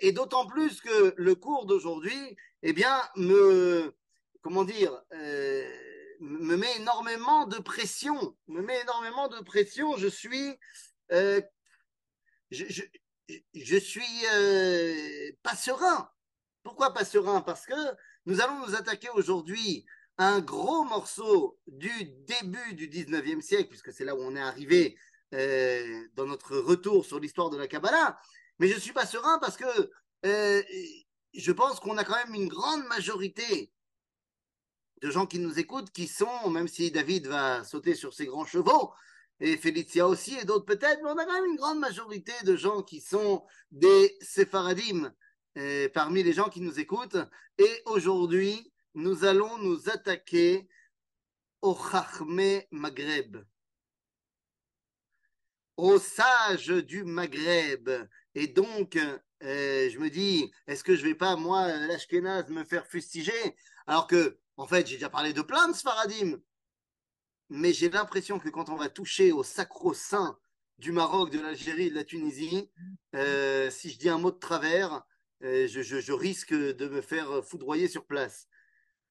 et d'autant plus que le cours d'aujourd'hui, eh bien, me, comment dire, euh, me met énormément de pression, me met énormément de pression. Je suis, euh, je, suis euh, pas serein. Pourquoi pas serein? Parce que nous allons nous attaquer aujourd'hui à un gros morceau du début du 19e siècle, puisque c'est là où on est arrivé dans notre retour sur l'histoire de la Kabbalah. Mais je suis pas serein parce que euh, je pense qu'on a quand même une grande majorité de gens qui nous écoutent, qui sont, même si David va sauter sur ses grands chevaux, et Félicia aussi, et d'autres peut-être, mais on a quand même une grande majorité de gens qui sont des séfaradim euh, parmi les gens qui nous écoutent. Et aujourd'hui, nous allons nous attaquer au Chachmé Maghreb, aux sages du Maghreb. Et donc, euh, je me dis, est-ce que je vais pas, moi, l'Ashkenaz, me faire fustiger? Alors que, en fait, j'ai déjà parlé de plein de Sfaradim. Mais j'ai l'impression que quand on va toucher au sacro-saint du Maroc, de l'Algérie, de la Tunisie, euh, si je dis un mot de travers, euh, je, risque de me faire foudroyer sur place.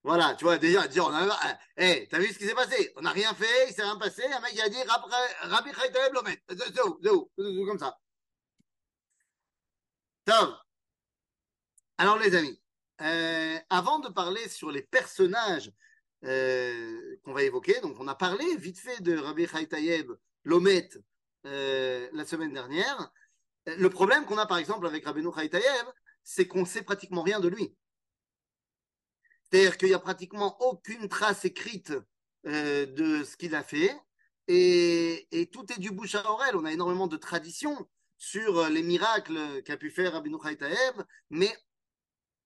Voilà, tu vois, déjà, dire, on a, hey, t'as vu ce qui s'est passé? On n'a rien fait, il s'est rien passé, un mec a dit Rabbi Chaitaeb Lomet. Comme ça. Alors les amis, euh, avant de parler sur les personnages euh, qu'on va évoquer, donc on a parlé vite fait de Rabbi Chaitaeb Lomet euh, la semaine dernière. Le problème qu'on a par exemple avec Rabbi Chaitaeb, c'est qu'on sait pratiquement rien de lui. C'est-à-dire qu'il n'y a pratiquement aucune trace écrite de ce qu'il a fait. Et, et, tout est du bouche à oreille. On a énormément de traditions sur les miracles qu'a pu faire Rabbi Taïeb, mais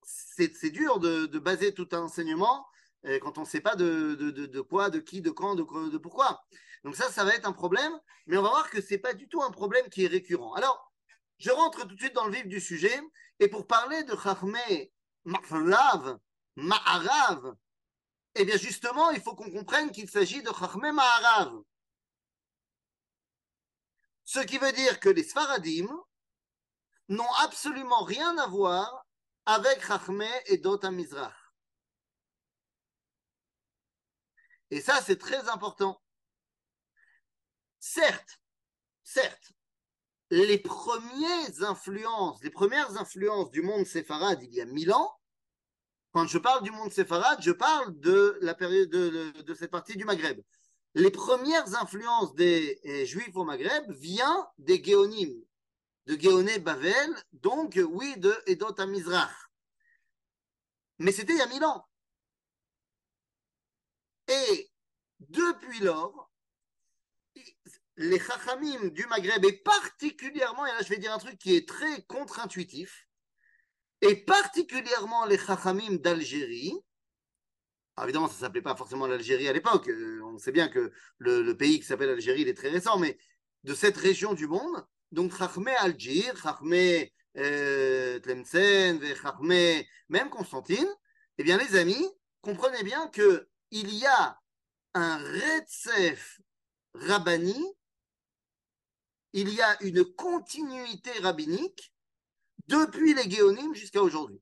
c'est dur de, de, baser tout un enseignement euh, quand on ne sait pas de, de, de, quoi, de qui, de quand, de, pourquoi. Donc ça, ça va être un problème, mais on va voir que c'est pas du tout un problème qui est récurrent. Alors, je rentre tout de suite dans le vif du sujet, et pour parler de Chachmé Ma'flav, Ma'arav, eh bien justement, il faut qu'on comprenne qu'il s'agit de Chachmé Ma'arav. Ce qui veut dire que les Sfaradim n'ont absolument rien à voir avec Chachmé et Dota Mizrach. Et ça, c'est très important. Certes, certes, les premières influences, du monde séfarade il y a mille ans, quand je parle du monde séfarade, je parle de, cette partie du Maghreb. Les premières influences des eh, Juifs au Maghreb viennent des Géonim, de Géoné Bavel, donc oui, de Edot Amizrach. Mais c'était il y a mille ans. Et depuis lors, les Chachamim du Maghreb, et particulièrement, et là je vais dire un truc qui est très contre-intuitif, et particulièrement les Chachamim d'Algérie, évidemment ça ne s'appelait pas forcément l'Algérie à l'époque, euh, on sait bien que le, pays qui s'appelle Algérie, il est très récent, mais de cette région du monde, donc Chachmé Algir, Chachmé euh, Tlemcen, Chachmé, même Constantine, eh bien les amis, comprenez bien que il y a un Retsef Rabbani il y a une continuité rabbinique depuis les Géonim jusqu'à aujourd'hui.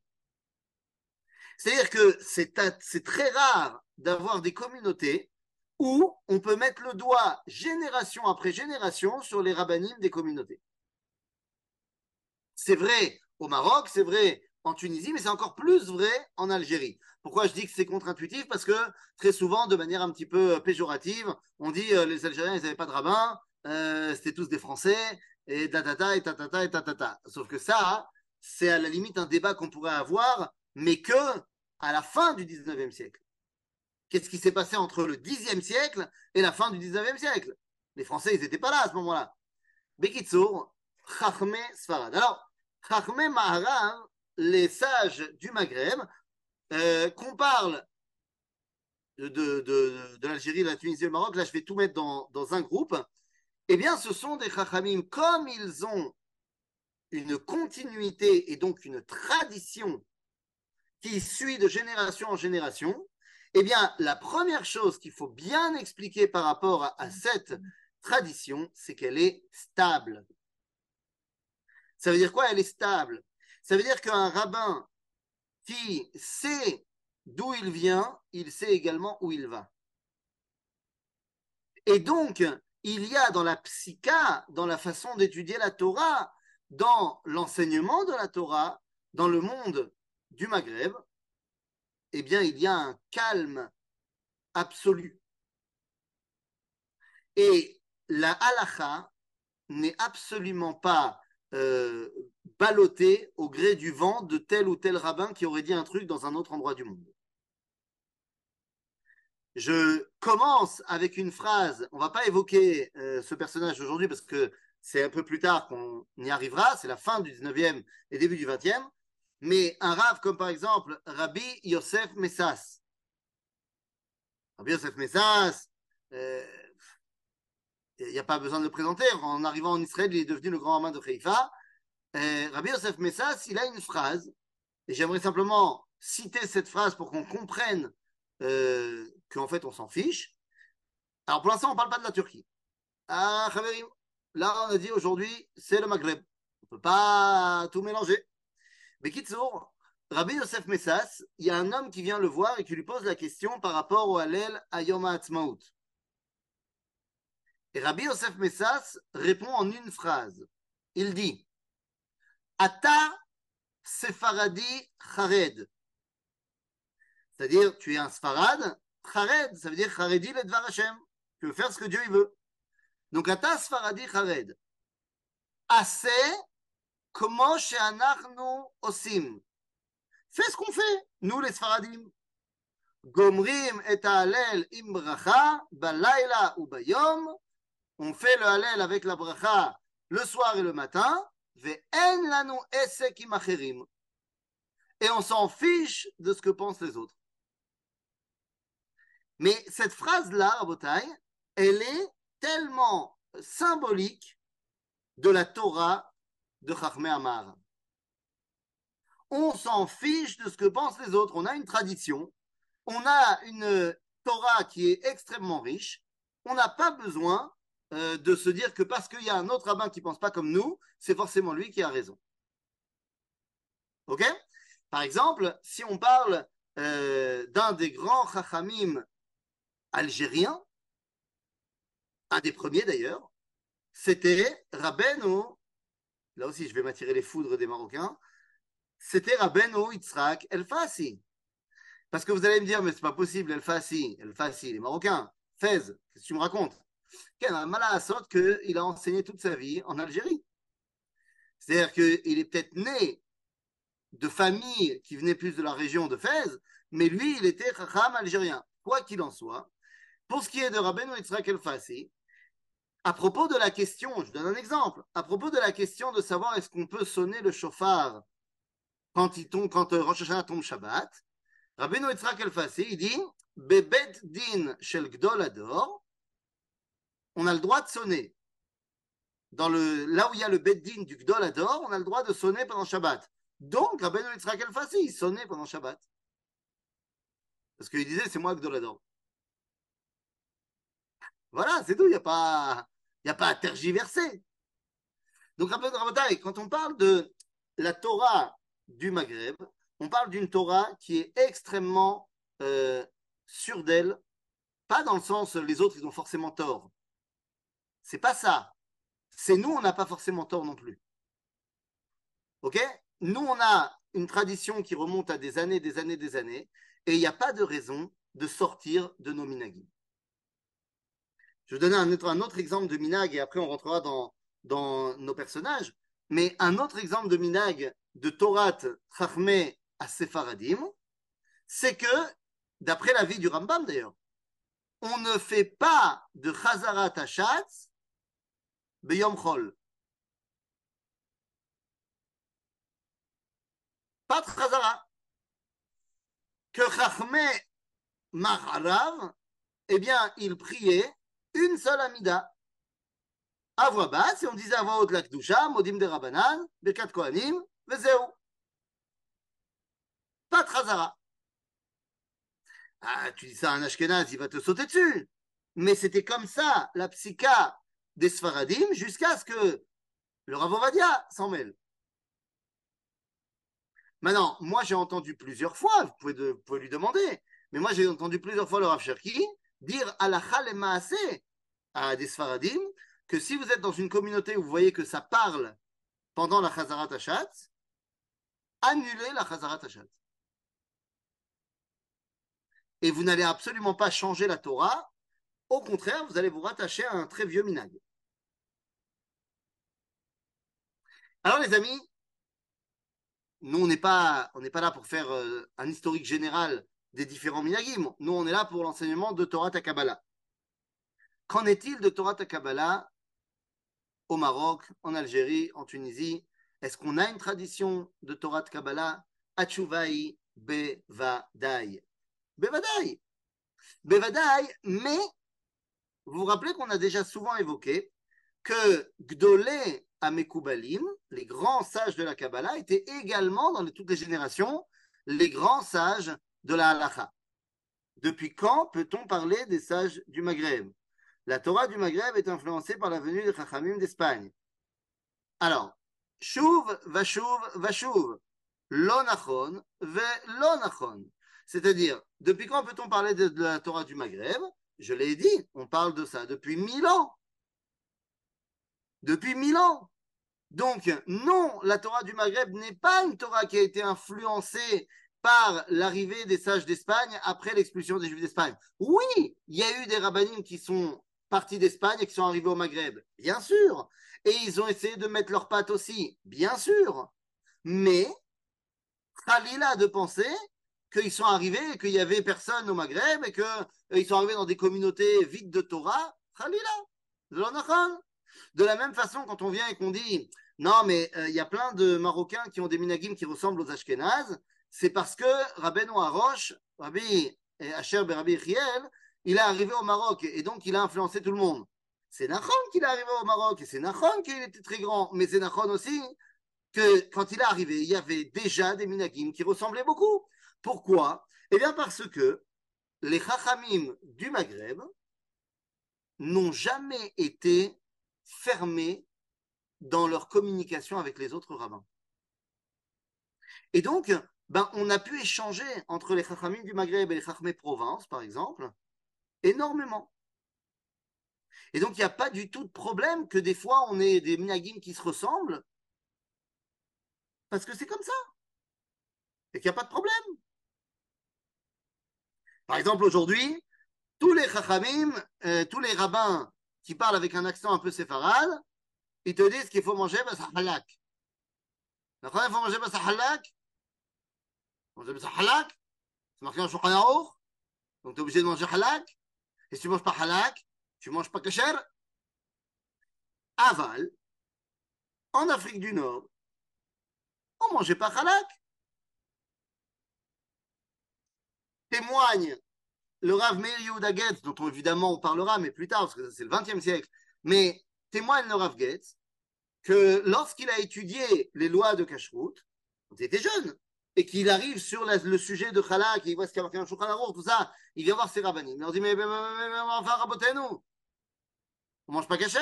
C'est-à-dire que c'est très rare d'avoir des communautés où on peut mettre le doigt génération après génération sur les rabbinim des communautés. C'est vrai au Maroc, c'est vrai en Tunisie, mais c'est encore plus vrai en Algérie. Pourquoi je dis que c'est contre-intuitif? Parce que très souvent, de manière un petit peu péjorative, on dit euh, les Algériens, ils n'avaient pas de rabbin, euh, c'était tous des Français, et tatata, et tatata, et tatata. Sauf que ça, c'est à la limite un débat qu'on pourrait avoir, mais que à la fin du 19e siècle. Qu'est-ce qui s'est passé entre le 10e siècle et la fin du 19e siècle? Les Français, ils n'étaient pas là à ce moment-là. Bekitsour, Chachme Sfarad. Alors, Chachme Maharav, les sages du Maghreb, euh, qu'on parle de, de, de, de l'Algérie, de la Tunisie le Maroc, là je vais tout mettre dans, dans un groupe, eh bien, ce sont des chachamim, comme ils ont une continuité et donc une tradition qui suit de génération en génération, eh bien, la première chose qu'il faut bien expliquer par rapport à, cette tradition, c'est qu'elle est stable. Ça veut dire quoi Elle est stable? Ça veut dire qu'un rabbin qui sait d'où il vient, il sait également où il va. Et donc, il y a dans la psycha, dans la façon d'étudier la Torah, dans l'enseignement de la Torah, dans le monde du Maghreb, eh bien, il y a un calme absolu. Et la halacha n'est absolument pas euh, ballottée au gré du vent de tel ou tel rabbin qui aurait dit un truc dans un autre endroit du monde. Je commence avec une phrase, on va pas évoquer euh, ce personnage aujourd'hui parce que c'est un peu plus tard qu'on y arrivera, c'est la fin du 19e et début du 20e, mais un rave comme par exemple Rabbi Yosef Messas. Rabbi Yosef Messas, euh, il n'y a pas besoin de le présenter, en arrivant en Israël, il est devenu le grand rabbin de Haïfa. Euh, Rabbi Yosef Messas, il a une phrase, et j'aimerais simplement citer cette phrase pour qu'on comprenne euh, qu'en fait on s'en fiche. Alors pour l'instant, on ne parle pas de la Turquie. Ah, là on a dit aujourd'hui, c'est le Maghreb. On ne peut pas tout mélanger. Mais Rabbi Yosef Messas, il y a un homme qui vient le voir et qui lui pose la question par rapport au Hallel Ayom Ha'atzmaut. Et Rabbi Yosef Messas répond en une phrase. Il dit Ata Sefaradi Chared. C'est-à-dire, tu es un Sfarad, Chared, ça veut dire Charedi le Dvar Hashem. Tu veux faire ce que Dieu veut. Donc, Ata Sfaradi Chared. Assez, comment chez Anachnu Osim? Fais ce qu'on fait, nous les Sfaradim. Gomrim et Hallel im bracha, balayla ou bayom. On fait le Hallel avec la bracha le soir et le matin. Et on s'en fiche de ce que pensent les autres. Mais cette phrase-là, Rabotai, elle est tellement symbolique de la Torah de Chachmé Amar. On s'en fiche de ce que pensent les autres. On a une tradition, on a une Torah qui est extrêmement riche. On n'a pas besoin euh, de se dire que parce qu'il y a un autre rabbin qui ne pense pas comme nous, c'est forcément lui qui a raison. Ok? Par exemple, si on parle euh, d'un des grands chachamim algérien, un des premiers d'ailleurs, c'était Rabbeinu, là aussi je vais m'attirer les foudres des Marocains, c'était Rabbeinu Yitzhak El Fassi. Parce que vous allez me dire, mais c'est pas possible, El Fassi, El Fassi, les Marocains, Fez, qu'est-ce que tu me racontes? Quel a mal à sorte qu'il a enseigné toute sa vie en Algérie. C'est-à-dire qu'il est peut-être né de familles qui venaient plus de la région de Fez, mais lui, il était Chacham algérien. Quoi qu'il en soit, pour ce qui est de Rabbeinu Yitzhak El Fassi, à propos de la question, je donne un exemple, à propos de la question de savoir est-ce qu'on peut sonner le chauffard quand, il tombe, quand euh, Rosh Hashanah tombe Shabbat, Rabbeinu Yitzhak El Fassi, il dit Bebet din shel gdol ador, on a le droit de sonner. Dans le, là où il y a le bet din du gdol ador, on a le droit de sonner pendant Shabbat. Donc, Rabbeinu Yitzhak El Fassi, il sonnait pendant Shabbat. Parce qu'il disait, c'est moi gdol ador. Voilà, c'est tout, il n'y a, pas, a pas à tergiverser. Donc, quand on parle de la Torah du Maghreb, on parle d'une Torah qui est extrêmement euh, sûre d'elle, pas dans le sens les autres ils ont forcément tort. C'est pas ça. C'est nous, on n'a pas forcément tort non plus. Ok? Nous, on a une tradition qui remonte à des années, des années, des années, et il n'y a pas de raison de sortir de nos minagim. Je vais donner un autre, un autre exemple de Minag et après on rentrera dans, nos personnages. Mais un autre exemple de Minag de Torat Chachmé à Sefaradim, c'est que, d'après la vie du Rambam d'ailleurs, on ne fait pas de Chazarat Hashatz Beyom Chol. Pas de Chazara. Que Chachmé Maharav, eh bien, il priait une seule Amida. À voix basse, et on disait à voix haute la Kdusha, Modim de Rabbanan, Bekat Kohanim, Vezeu. Pas Trazara. Ah, tu dis ça à un Ashkenaz, il va te sauter dessus. Mais c'était comme ça, la psycha des Sfaradim, jusqu'à ce que le Ravovadia s'en mêle. Maintenant, moi j'ai entendu plusieurs fois, vous pouvez, de, vous pouvez, lui demander, mais moi j'ai entendu plusieurs fois le Rav Cherki dire à la et à des Sfaradim que si vous êtes dans une communauté où vous voyez que ça parle pendant la Chazarat Hashat, annulez la Chazarat Hashat. Et vous n'allez absolument pas changer la Torah, au contraire, vous allez vous rattacher à un très vieux minag. Alors les amis, nous on n'est pas, pas là pour faire euh, un historique général des différents minagim. Nous on est là pour l'enseignement de Torah Takabala. Qu'en est-il de Torah Takabala au Maroc, en Algérie, en Tunisie? Est-ce qu'on a une tradition de Torah Kabbalah Achuvai Bevadai. Bevadai. Bevadai, mais vous vous rappelez qu'on a déjà souvent évoqué que Gdolé Amekubalim, les grands sages de la Kabbalah, étaient également dans toutes les générations les grands sages de la halacha. Depuis quand peut-on parler des sages du Maghreb? La Torah du Maghreb est influencée par la venue des Chachamim d'Espagne. Alors, Shuv, Vashuv, Vashuv, Lonachon, Ve Lonachon. C'est-à-dire, depuis quand peut-on parler de, de la Torah du Maghreb? Je l'ai dit, on parle de ça depuis mille ans. Depuis mille ans. Donc, non, la Torah du Maghreb n'est pas une Torah qui a été influencée par l'arrivée des sages d'Espagne après l'expulsion des Juifs d'Espagne. Oui, il y a eu des rabbinim qui sont partis d'Espagne et qui sont arrivés au Maghreb, bien sûr. Et ils ont essayé de mettre leurs pattes aussi, bien sûr. Mais, Khalila de penser qu'ils sont arrivés et qu'il y avait personne au Maghreb et qu'ils sont arrivés dans des communautés vides de Torah, Khalila. De la même façon, quand on vient et qu'on dit non, mais euh, il y a plein de Marocains qui ont des minagim qui ressemblent aux Ashkenazes, c'est parce que Rabbeinu Harosh, Rabbi Asher Rabbi Chiel, il est arrivé au Maroc et donc il a influencé tout le monde. C'est Nachon qu'il est arrivé au Maroc et c'est Nachon qu'il était très grand, mais c'est Nachon aussi que quand il est arrivé, il y avait déjà des minagim qui ressemblaient beaucoup. Pourquoi? Eh bien parce que les Chachamim du Maghreb n'ont jamais été fermés dans leur communication avec les autres rabbins. Et donc, ben, on a pu échanger entre les Chachamim du Maghreb et les Chachamim Provence, par exemple, énormément. Et donc, il n'y a pas du tout de problème que des fois, on ait des minagim qui se ressemblent, parce que c'est comme ça. Et qu'il n'y a pas de problème. Par exemple, aujourd'hui, tous les chachamim, euh, tous les rabbins qui parlent avec un accent un peu séfarade, ils te disent qu'il faut manger halak. Il faut manger halak. Manger halak, c'est marqué en Shulchan Donc tu es obligé de manger halak? Et si tu ne manges pas halak, tu ne manges pas kasher? Aval, en Afrique du Nord, on ne mangeait pas halak. Témoigne le Rav Meir Yehuda Getz, dont évidemment on parlera, mais plus tard, parce que c'est le XXe siècle, mais témoigne le Rav Getz que lorsqu'il a étudié les lois de Kashrut, il était jeune, et qu'il arrive sur le sujet de Chalak, il voit ce qu'il y a marqué en tout ça, il vient voir ses rabbinim. Il leur dit, mais, enfin, rabotez-nous. On mange pas kasher.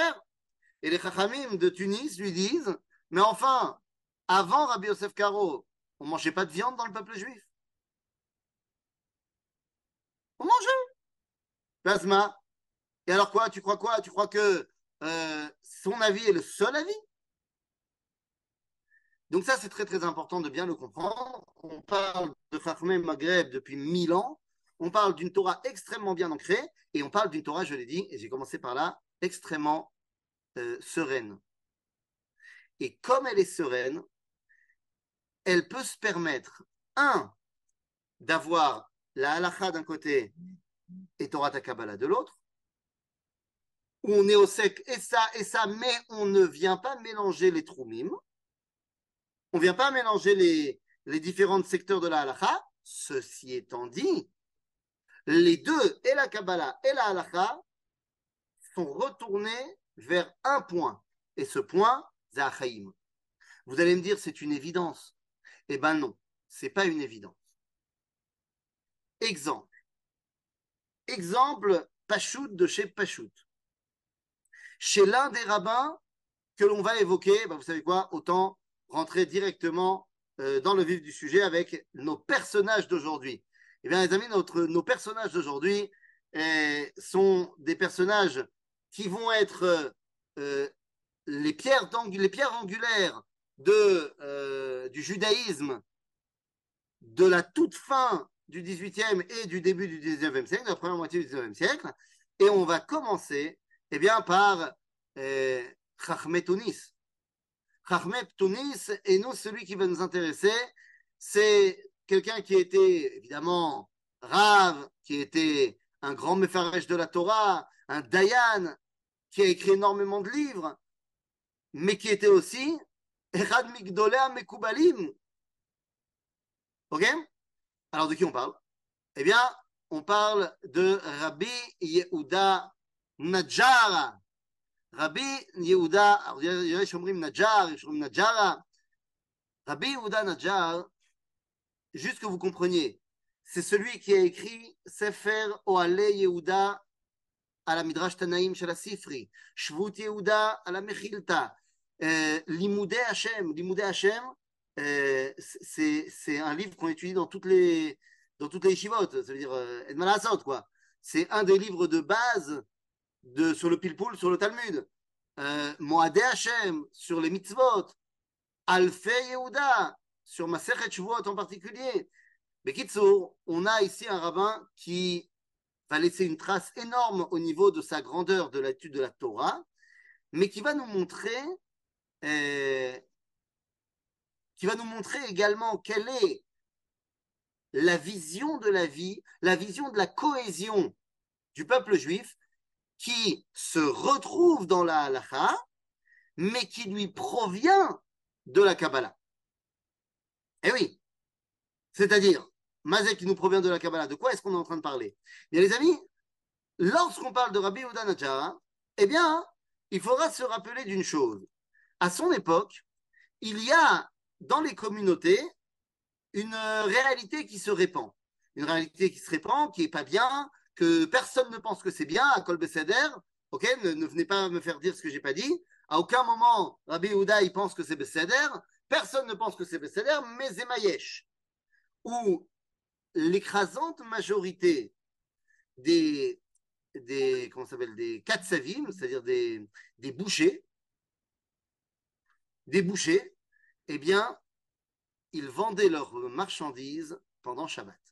Et les chachamim de Tunis lui disent, mais enfin, avant Rabbi Yosef Karo, on mangeait pas de viande dans le peuple juif. On mangeait. Plasma. Et alors quoi Tu crois quoi? Tu crois que euh, son avis est le seul avis? Donc ça, c'est très très important de bien le comprendre. On parle de Chachmé Maghreb depuis mille ans. On parle d'une Torah extrêmement bien ancrée et on parle d'une Torah, je l'ai dit, et j'ai commencé par là, extrêmement euh, sereine. Et comme elle est sereine, elle peut se permettre, un, d'avoir la halacha d'un côté et Torah Takabala de l'autre, où on est au sec et ça et ça, mais on ne vient pas mélanger les troumim. On ne vient pas mélanger les, différents secteurs de la halakha. Ceci étant dit, les deux, et la Kabbalah et la halakha, sont retournés vers un point. Et ce point, c'est Achaïm. Vous allez me dire, c'est une évidence. Eh ben non, c'est pas une évidence. Exemple. Exemple Pachout de chez Pachout. Chez l'un des rabbins que l'on va évoquer, ben vous savez quoi, autant rentrer directement euh, dans le vif du sujet avec nos personnages d'aujourd'hui. Eh bien, les amis, notre, nos personnages d'aujourd'hui eh, sont des personnages qui vont être euh, les, pierres les pierres angulaires de, euh, du judaïsme de la toute fin du 18e et du début du 19e siècle, de la première moitié du 19e siècle. Et on va commencer eh bien, par euh, Chachmet Tunis. Chachmet Tunis, et nous, celui qui va nous intéresser, c'est quelqu'un qui était évidemment rave, qui était un grand méfarèche de la Torah, un Dayan, qui a écrit énormément de livres, mais qui était aussi Echad Migdolea Mekubalim. Ok? Alors de qui on parle? Eh bien, on parle de Rabbi Yehuda Najara. Alors il y a Shomrim Najjar, Shomrim Najara. Rabbi Yehuda Najjar, juste que vous compreniez, c'est celui qui a écrit Sefer Oale Yehuda à la Midrash Tanaim chez la Sifri, Shvut Yehuda à la Mechilta, euh, Limoudé Hashem. Limoudé euh, c'est un livre qu'on étudie dans toutes les dans toutes les shivotes, ça veut dire euh, quoi. C'est un des livres de base de, sur le Pilpul, sur le Talmud. Euh, Moadé Hashem, sur les mitzvot. Alfe Yehuda, sur Masechet Shvuot en particulier. Mais Kitsour, on a ici un rabbin qui va laisser une trace énorme au niveau de sa grandeur de l'étude de la Torah, mais qui va nous montrer, euh, qui va nous montrer également quelle est la vision de la vie, la vision de la cohésion du peuple juif qui se retrouve dans la halacha, mais qui lui provient de la Kabbalah. Eh oui, c'est-à-dire, Mazek qui nous provient de la Kabbalah, de quoi est-ce qu'on est en train de parler? Bien les amis, lorsqu'on parle de Rabbi Yehuda Najara, eh bien, il faudra se rappeler d'une chose. À son époque, il y a dans les communautés une réalité qui se répand. Une réalité qui se répand, qui est pas bien, que personne ne pense que c'est bien, à Kol ok, ne, venez pas me faire dire ce que j'ai pas dit. À aucun moment, Rabbi Yehuda, il pense que c'est Besséder. Personne ne pense que c'est Besséder, mais Zemayesh. Où l'écrasante majorité des, des comment s'appelle, des katsavim, c'est-à-dire des, des bouchers, des bouchers, eh bien, ils vendaient leurs marchandises pendant Shabbat.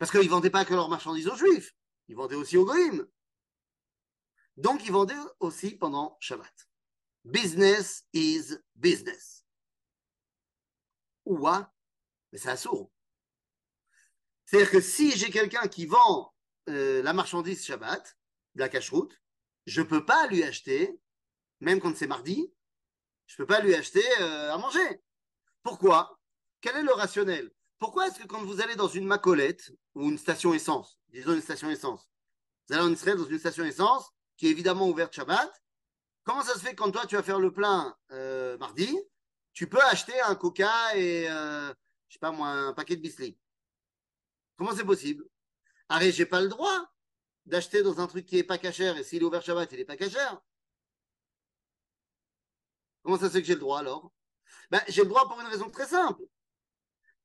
Parce qu'ils ne vendaient pas que leurs marchandises aux Juifs, ils vendaient aussi aux Goïms. Donc, ils vendaient aussi pendant Shabbat. Business is business. Ouah, mais c'est sourd. C'est-à-dire que si j'ai quelqu'un qui vend euh, la marchandise Shabbat, de la cache-route, je ne peux pas lui acheter, même quand c'est mardi, je ne peux pas lui acheter euh, à manger. Pourquoi? Quel est le rationnel? Pourquoi est-ce que quand vous allez dans une macolette ou une station essence, disons une station essence, vous allez en Israël dans une station essence qui est évidemment ouverte Shabbat, comment ça se fait quand toi tu vas faire le plein euh, mardi, tu peux acheter un coca et je sais pas moi, un paquet de biscuits. Comment c'est possible? Arrête, j'ai pas le droit d'acheter dans un truc qui est pas cachère et s'il est ouvert Shabbat, il est pas cachère. Comment ça se fait que j'ai le droit alors? Ben, J'ai le droit pour une raison très simple.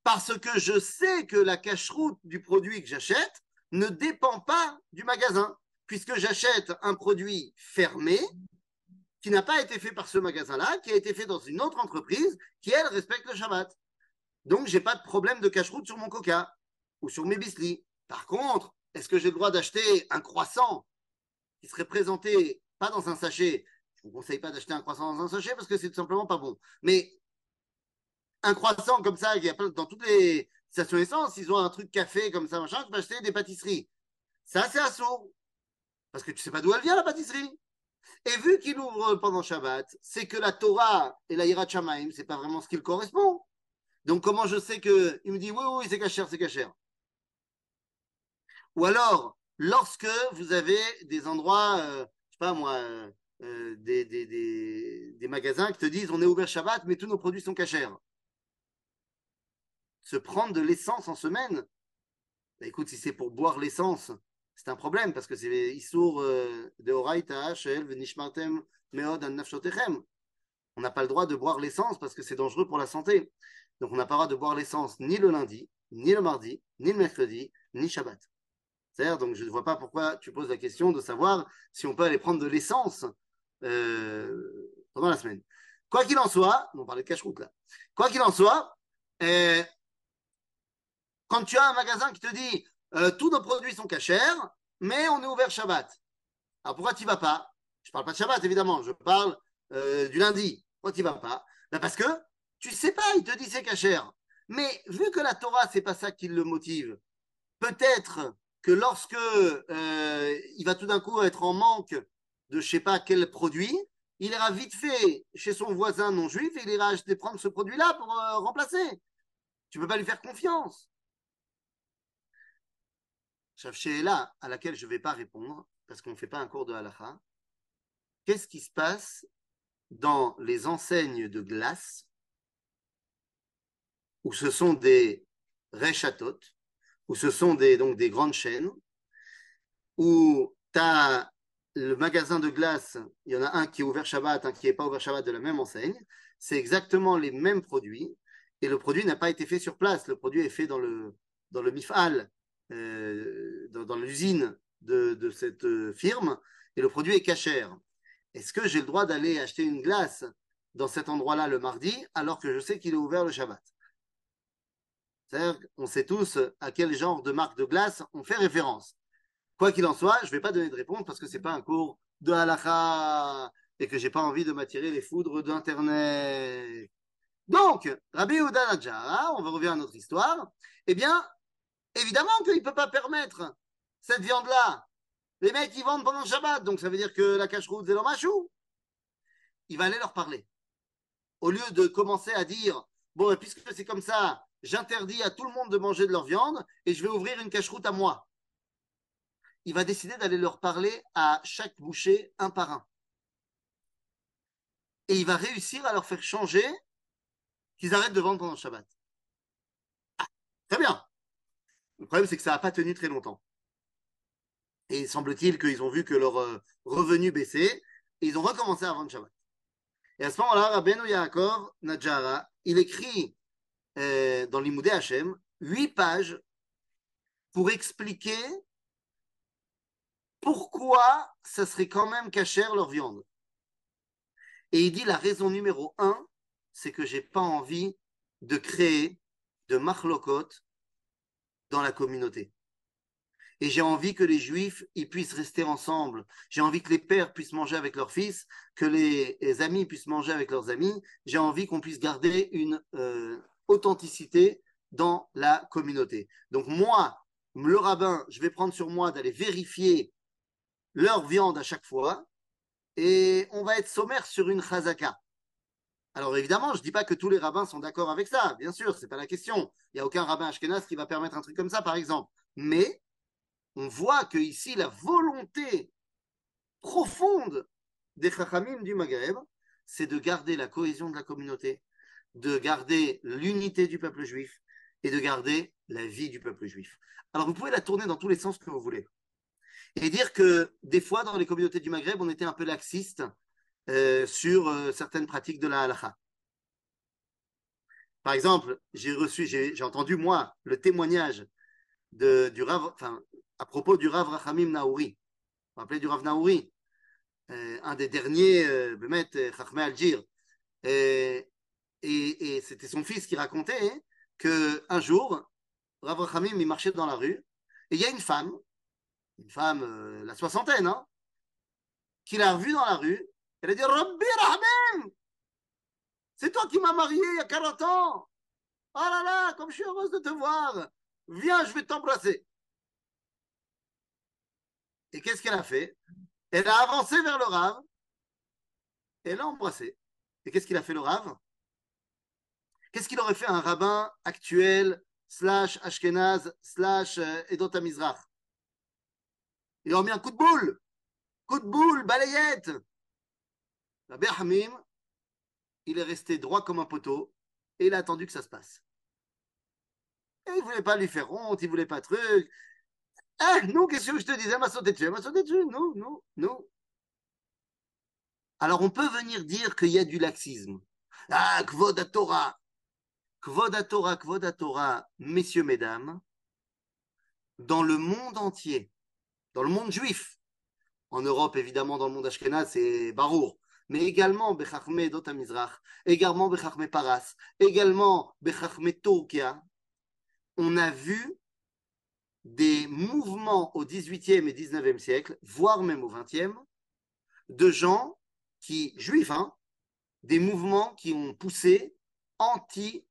Parce que je sais que la cache-route du produit que j'achète ne dépend pas du magasin, puisque j'achète un produit fermé qui n'a pas été fait par ce magasin-là, qui a été fait dans une autre entreprise qui, elle, respecte le Shabbat. Donc, j'ai pas de problème de cache-route sur mon coca ou sur mes bislis. Par contre, est-ce que j'ai le droit d'acheter un croissant qui serait présenté pas dans un sachet? Je ne vous conseille pas d'acheter un croissant dans un sachet parce que c'est tout simplement pas bon. Mais un croissant comme ça, il y a dans toutes les stations essence, ils ont un truc café comme ça, machin, tu peux acheter des pâtisseries. Ça, c'est assaut. Parce que tu sais pas d'où elle vient, la pâtisserie. Et vu qu'il ouvre pendant Shabbat, c'est que la Torah et la Yirat Shamaim, c'est pas vraiment ce qu'il correspond. Donc, comment je sais que. Il me dit oui, oui, c'est cachère, c'est cachère. Ou alors, lorsque vous avez des endroits, euh, je sais pas moi, euh, des, des, des, des, magasins qui te disent on est ouvert Shabbat, mais tous nos produits sont cachères. Se prendre de l'essence en semaine, bah, écoute, si c'est pour boire l'essence, c'est un problème parce que c'est Issour euh, de Oraita, Shel, Venishmartem, Meod, An Nafshotechem. on n'a pas le droit de boire l'essence parce que c'est dangereux pour la santé. Donc on n'a pas le droit de boire l'essence ni le lundi, ni le mardi, ni le mercredi, ni Shabbat. C'est-à-dire, donc je ne vois pas pourquoi tu poses la question de savoir si on peut aller prendre de l'essence euh, pendant la semaine. Quoi qu'il en soit, on parlait de cache-route là. Quoi qu'il en soit, euh, quand tu as un magasin qui te dit euh, tous nos produits sont cachers, mais on est ouvert Shabbat. Alors pourquoi tu vas pas? Je parle pas de Shabbat évidemment, je parle du lundi. Pourquoi tu vas pas? Ben Parce que tu sais pas, il te dit c'est cacher. Mais vu que la Torah, c'est pas ça qui le motive, peut-être que lorsque euh, il va tout d'un coup être en manque de je sais pas quel produit, il ira vite fait chez son voisin non juif et il ira acheter, prendre ce produit-là pour euh, remplacer. Tu peux pas lui faire confiance. Là, à laquelle je ne vais pas répondre, parce qu'on ne fait pas un cours de halakha, qu'est-ce qui se passe dans les enseignes de glace où ce sont des rechatot, où ce sont des, donc des grandes chaînes, où tu as le magasin de glace, il y en a un qui est ouvert Shabbat, un qui n'est pas ouvert Shabbat de la même enseigne, c'est exactement les mêmes produits, et le produit n'a pas été fait sur place, le produit est fait dans le, dans le mifal, euh, dans, l'usine de, cette euh, firme, et le produit est cachère. Est-ce que j'ai le droit d'aller acheter une glace dans cet endroit-là le mardi, alors que je sais qu'il est ouvert le Shabbat? On sait tous à quel genre de marque de glace on fait référence. Quoi qu'il en soit, je ne vais pas donner de réponse parce que ce n'est pas un cours de halakha et que je n'ai pas envie de m'attirer les foudres d'Internet. Donc, Rabbi Ouda on va revenir à notre histoire, eh bien, évidemment qu'il ne peut pas permettre cette viande-là. Les mecs, ils vendent pendant le Shabbat, donc ça veut dire que la cache-route, c'est l'omachou. Il va aller leur parler. Au lieu de commencer à dire, bon, puisque c'est comme ça, j'interdis à tout le monde de manger de leur viande et je vais ouvrir une cache-route à moi. Il va décider d'aller leur parler à chaque boucher un par un. Et il va réussir à leur faire changer qu'ils arrêtent de vendre pendant le Shabbat. Ah, très bien. Le problème, c'est que ça n'a pas tenu très longtemps. Et il semble-t-il qu'ils ont vu que leur euh, revenu baissait et ils ont recommencé à vendre Shabbat. Et à ce moment-là, Rabbeinu Yaakov Najara, il écrit euh, dans l'Imoudé Hachem, huit pages pour expliquer pourquoi ça serait quand même cachère leur viande. Et il dit la raison numéro un, c'est que j'ai pas envie de créer de machlokot la communauté. Et j'ai envie que les juifs ils puissent rester ensemble. J'ai envie que les pères puissent manger avec leurs fils, que les, amis puissent manger avec leurs amis. J'ai envie qu'on puisse garder une, euh, authenticité dans la communauté. Donc moi, le rabbin, je vais prendre sur moi d'aller vérifier leur viande à chaque fois et on va être sommaire sur une chazaka. Alors évidemment, je ne dis pas que tous les rabbins sont d'accord avec ça, bien sûr, c'est pas la question. Il n'y a aucun rabbin ashkenaz qui va permettre un truc comme ça, par exemple. Mais on voit que ici la volonté profonde des chachamim du Maghreb, c'est de garder la cohésion de la communauté, de garder l'unité du peuple juif et de garder la vie du peuple juif. Alors vous pouvez la tourner dans tous les sens que vous voulez. Et dire que des fois, dans les communautés du Maghreb, on était un peu laxiste euh, sur euh, certaines pratiques de la halakha. Par exemple, j'ai reçu, j'ai entendu moi le témoignage de, à propos du Rav Rachamim Naouri. Vous vous rappelez du Rav Naouri, euh, un des derniers, Bemet, Chachmé Algir et, c'était son fils qui racontait hein, que un jour, Rav Rachamim, il marchait dans la rue, et il y a une femme, une femme, la soixantaine, hein, qui l'a vu dans la rue, elle a dit Rabbi Rahman, c'est toi qui m'as marié il y a 40 ans. Oh là là, comme je suis heureuse de te voir. Viens, je vais t'embrasser. Et qu'est-ce qu'elle a fait? Elle a avancé vers le Rav, et elle l'a embrassé. Et qu'est-ce qu'il a fait le Rav? Qu'est-ce qu'il aurait fait un rabbin actuel, slash Ashkenaz, slash euh, Edot Mizrach Il aurait mis un coup de boule, coup de boule, balayette. Rabbi Hamim, il est resté droit comme un poteau et il a attendu que ça se passe. Et il ne voulait pas lui faire honte, il ne voulait pas truc. Ah, non, qu'est-ce que je te disais, m'a sauté dessus, m'a sauté dessus, non, non, non. Alors on peut venir dire qu'il y a du laxisme. Ah, Kvod Torah. Kvod Torah, Kvod Torah, messieurs, mesdames, dans le monde entier, dans le monde juif, en Europe, évidemment, dans le monde ashkenaz, c'est Barour, mais également Bechachme Dotamizrach, également Bechachme Paras, également Bechachme Turkia, on a vu des mouvements au 18e et 19e siècle, voire même au 20e, de gens qui, juifs, hein, des mouvements qui ont poussé anti-Torah,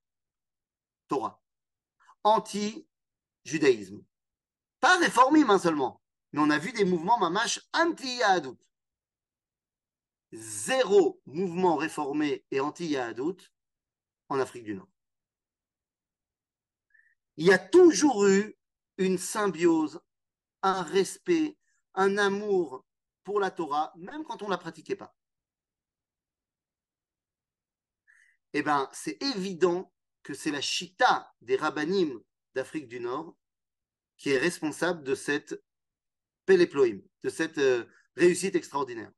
anti-judaïsme. Pas réformisme hein, seulement, mais on a vu des mouvements mamash anti-Yahadout. Zéro mouvement réformé et anti-Yahadout en Afrique du Nord. Il y a toujours eu une symbiose, un respect, un amour pour la Torah, même quand on ne la pratiquait pas. Eh bien, c'est évident que c'est la chita des rabbinim d'Afrique du Nord qui est responsable de cette Péleploïm, de cette euh, réussite extraordinaire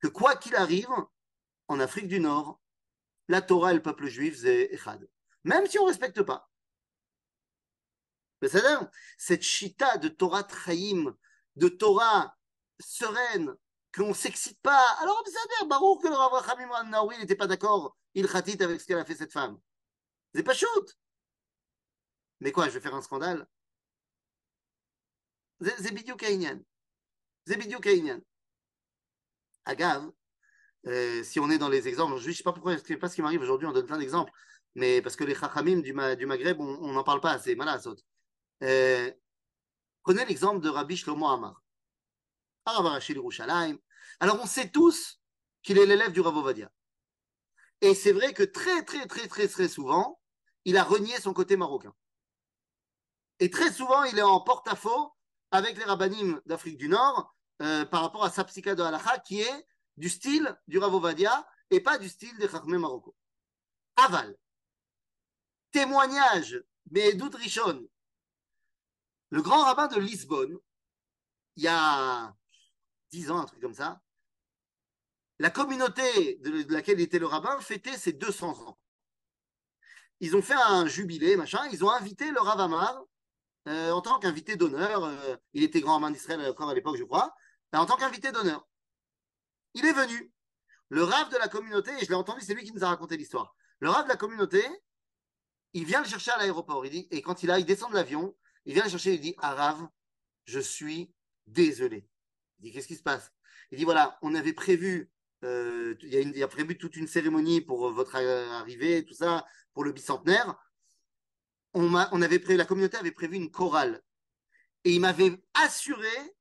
que quoi qu'il arrive, en Afrique du Nord, la Torah et le peuple juif, c'est Même si on ne respecte pas. Mais cest à cette chita de Torah Trahim, de Torah sereine, qu'on ne s'excite pas. Alors, Besséder, Baruch, que le Rav Rachamim Naoui n'était pas d'accord, il khatit avec ce qu'elle a fait cette femme. C'est pas shoot. Mais quoi, je vais faire un scandale? C'est Bidiou Kainian. C'est Kainian. Agave, euh, si on est dans les exemples, je ne sais pas pourquoi, je sais pas ce qui m'arrive aujourd'hui, on donne plein d'exemples, mais parce que les chachamim du, Maghreb, on n'en parle pas assez, malasot. Euh, prenez l'exemple de Rabbi Shlomo Amar. Alors on sait tous qu'il est l'élève du Rav Ovadia. Et c'est vrai que très, très, très, très, très souvent, il a renié son côté marocain. Et très souvent, il est en porte-à-faux avec les rabbinim d'Afrique du Nord euh, par rapport à sa de halakha qui est du style du Ravovadia et pas du style des Chachmé Marocco. Aval. Témoignage, mais Richon. Le grand rabbin de Lisbonne, il y a dix ans, un truc comme ça, la communauté de laquelle était le rabbin fêtait ses 200 ans. Ils ont fait un jubilé, machin, ils ont invité le Ravamar euh, en tant qu'invité d'honneur. Euh, il était grand main d'Israël à l'époque, je crois. En tant qu'invité d'honneur. Il est venu. Le rave de la communauté, et je l'ai entendu, c'est lui qui nous a raconté l'histoire. Le rave de la communauté, il vient le chercher à l'aéroport. Il dit, et quand il a, il descend de l'avion, il vient le chercher, il dit, Arav, je suis désolé. Il dit, qu'est-ce qui se passe? Il dit, voilà, on avait prévu, euh, il, y a prévu toute une cérémonie pour votre arrivée, tout ça, pour le bicentenaire on, avait prévu, la communauté avait prévu une chorale. Et il m'avait assuré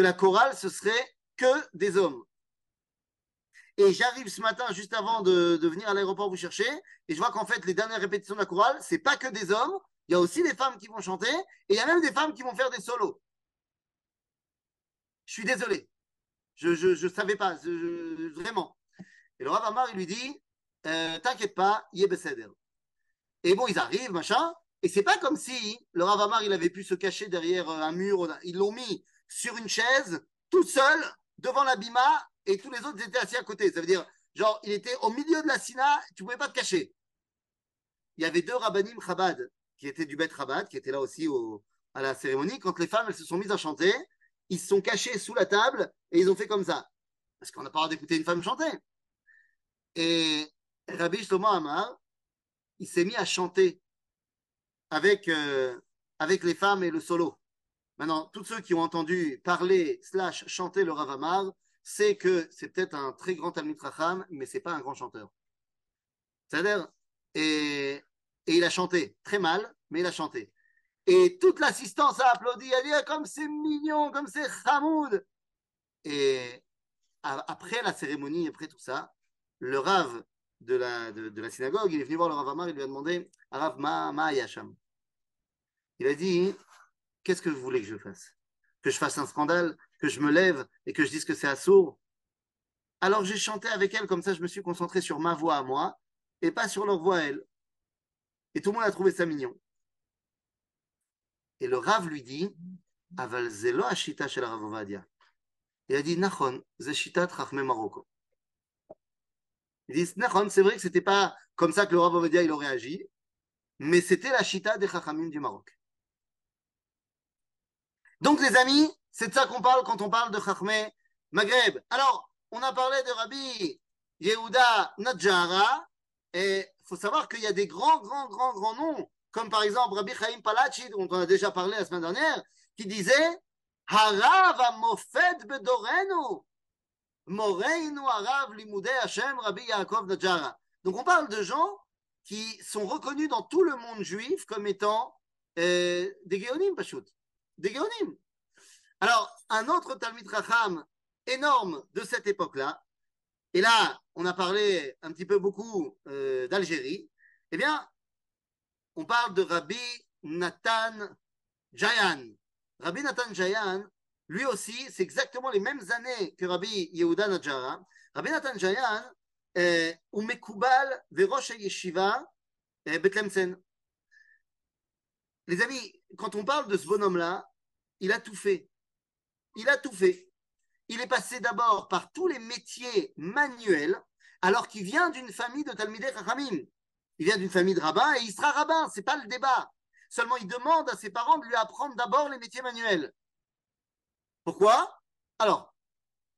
la chorale, ce serait que des hommes. Et j'arrive ce matin, juste avant de, venir à l'aéroport vous chercher, et je vois qu'en fait, les dernières répétitions de la chorale, c'est pas que des hommes, il y a aussi des femmes qui vont chanter, et il y a même des femmes qui vont faire des solos. Je suis désolé. Je ne savais pas, vraiment. Et le Rav Amar, il lui dit, euh, t'inquiète pas, Yebeseder. Et bon, ils arrivent, machin. Et c'est pas comme si le Ravamar, il avait pu se cacher derrière euh, un mur. Ils l'ont mis sur une chaise, tout seul, devant l'abima, et tous les autres étaient assis à côté. Ça veut dire, genre, il était au milieu de la sina, tu pouvais pas te cacher. Il y avait deux rabbanim Chabad, qui étaient du Bet Chabad, qui étaient là aussi au, à la cérémonie. Quand les femmes, elles se sont mises à chanter, ils se sont cachés sous la table et ils ont fait comme ça. Parce qu'on n'a pas le droit d'écouter une femme chanter. Et Rabbi Shlomo Amar, il s'est mis à chanter avec, euh, avec les femmes et le solo. Maintenant, tous ceux qui ont entendu parler slash chanter le Ravamar, c'est que c'est peut-être un très grand Talmud Racham, mais c'est pas un grand chanteur. C'est-à-dire, et, et il a chanté très mal, mais il a chanté. Et toute l'assistance a applaudi, elle dit ah, comme c'est mignon, comme c'est Hamoud. Et après la cérémonie, après tout ça, le Rav de la, de, la synagogue, il est venu voir le Rav Amar, il lui a demandé Rav, ma, ma yasham. Il a dit Qu'est-ce que vous voulez que je fasse? Que je fasse un scandale Que je me lève et que je dise que c'est assourd? Alors j'ai chanté avec elle, comme ça je me suis concentré sur ma voix à moi et pas sur leur voix à elle. Et tout le monde a trouvé ça mignon. Et le Rav lui dit Aval zelo ashita shel Rav Il a dit, Nachon, Zeshitat Chachme Marocco. Ils disent, Nachon, c'est vrai que c'était pas comme ça que le Rav Ovadia il aurait agi, mais c'était la Chita des Chachamim du Maroc. Donc, les amis, c'est de ça qu'on parle quand on parle de Chachme Maghreb. Alors, on a parlé de Rabbi Yehuda Nadjara, et faut savoir qu'il y a des grands, grands, grands, grands noms, comme par exemple Rabbi Chaim Palachi, dont on a déjà parlé la semaine dernière, qui disait Harav Amofed Bedorenu, Moreinu Harav Limudei Hashem Rabbi Yaakov Nadjara. Donc on parle de gens qui sont reconnus dans tout le monde juif comme étant euh, des Géonim, Pachout Des Géonim. Alors, un autre Talmid Racham énorme de cette époque-là, et là, on a parlé un petit peu beaucoup euh, d'Algérie, eh bien, on parle de Rabbi Nathan Jayan. Rabbi Nathan Jayan, lui aussi, c'est exactement les mêmes années que Rabbi Yehuda Najara. Rabbi Nathan Jayan, הוא מקובל וראש הישיבה בתלמסן. Les amis, quand on parle de ce bonhomme-là, il a tout fait. Il a tout fait. Il est passé d'abord par tous les métiers manuels, alors qu'il vient d'une famille de Talmidei Chachamim. Il vient d'une famille de rabbins et il sera rabbin, c'est pas le débat. Seulement, il demande à ses parents de lui apprendre d'abord les métiers manuels. Pourquoi? Alors,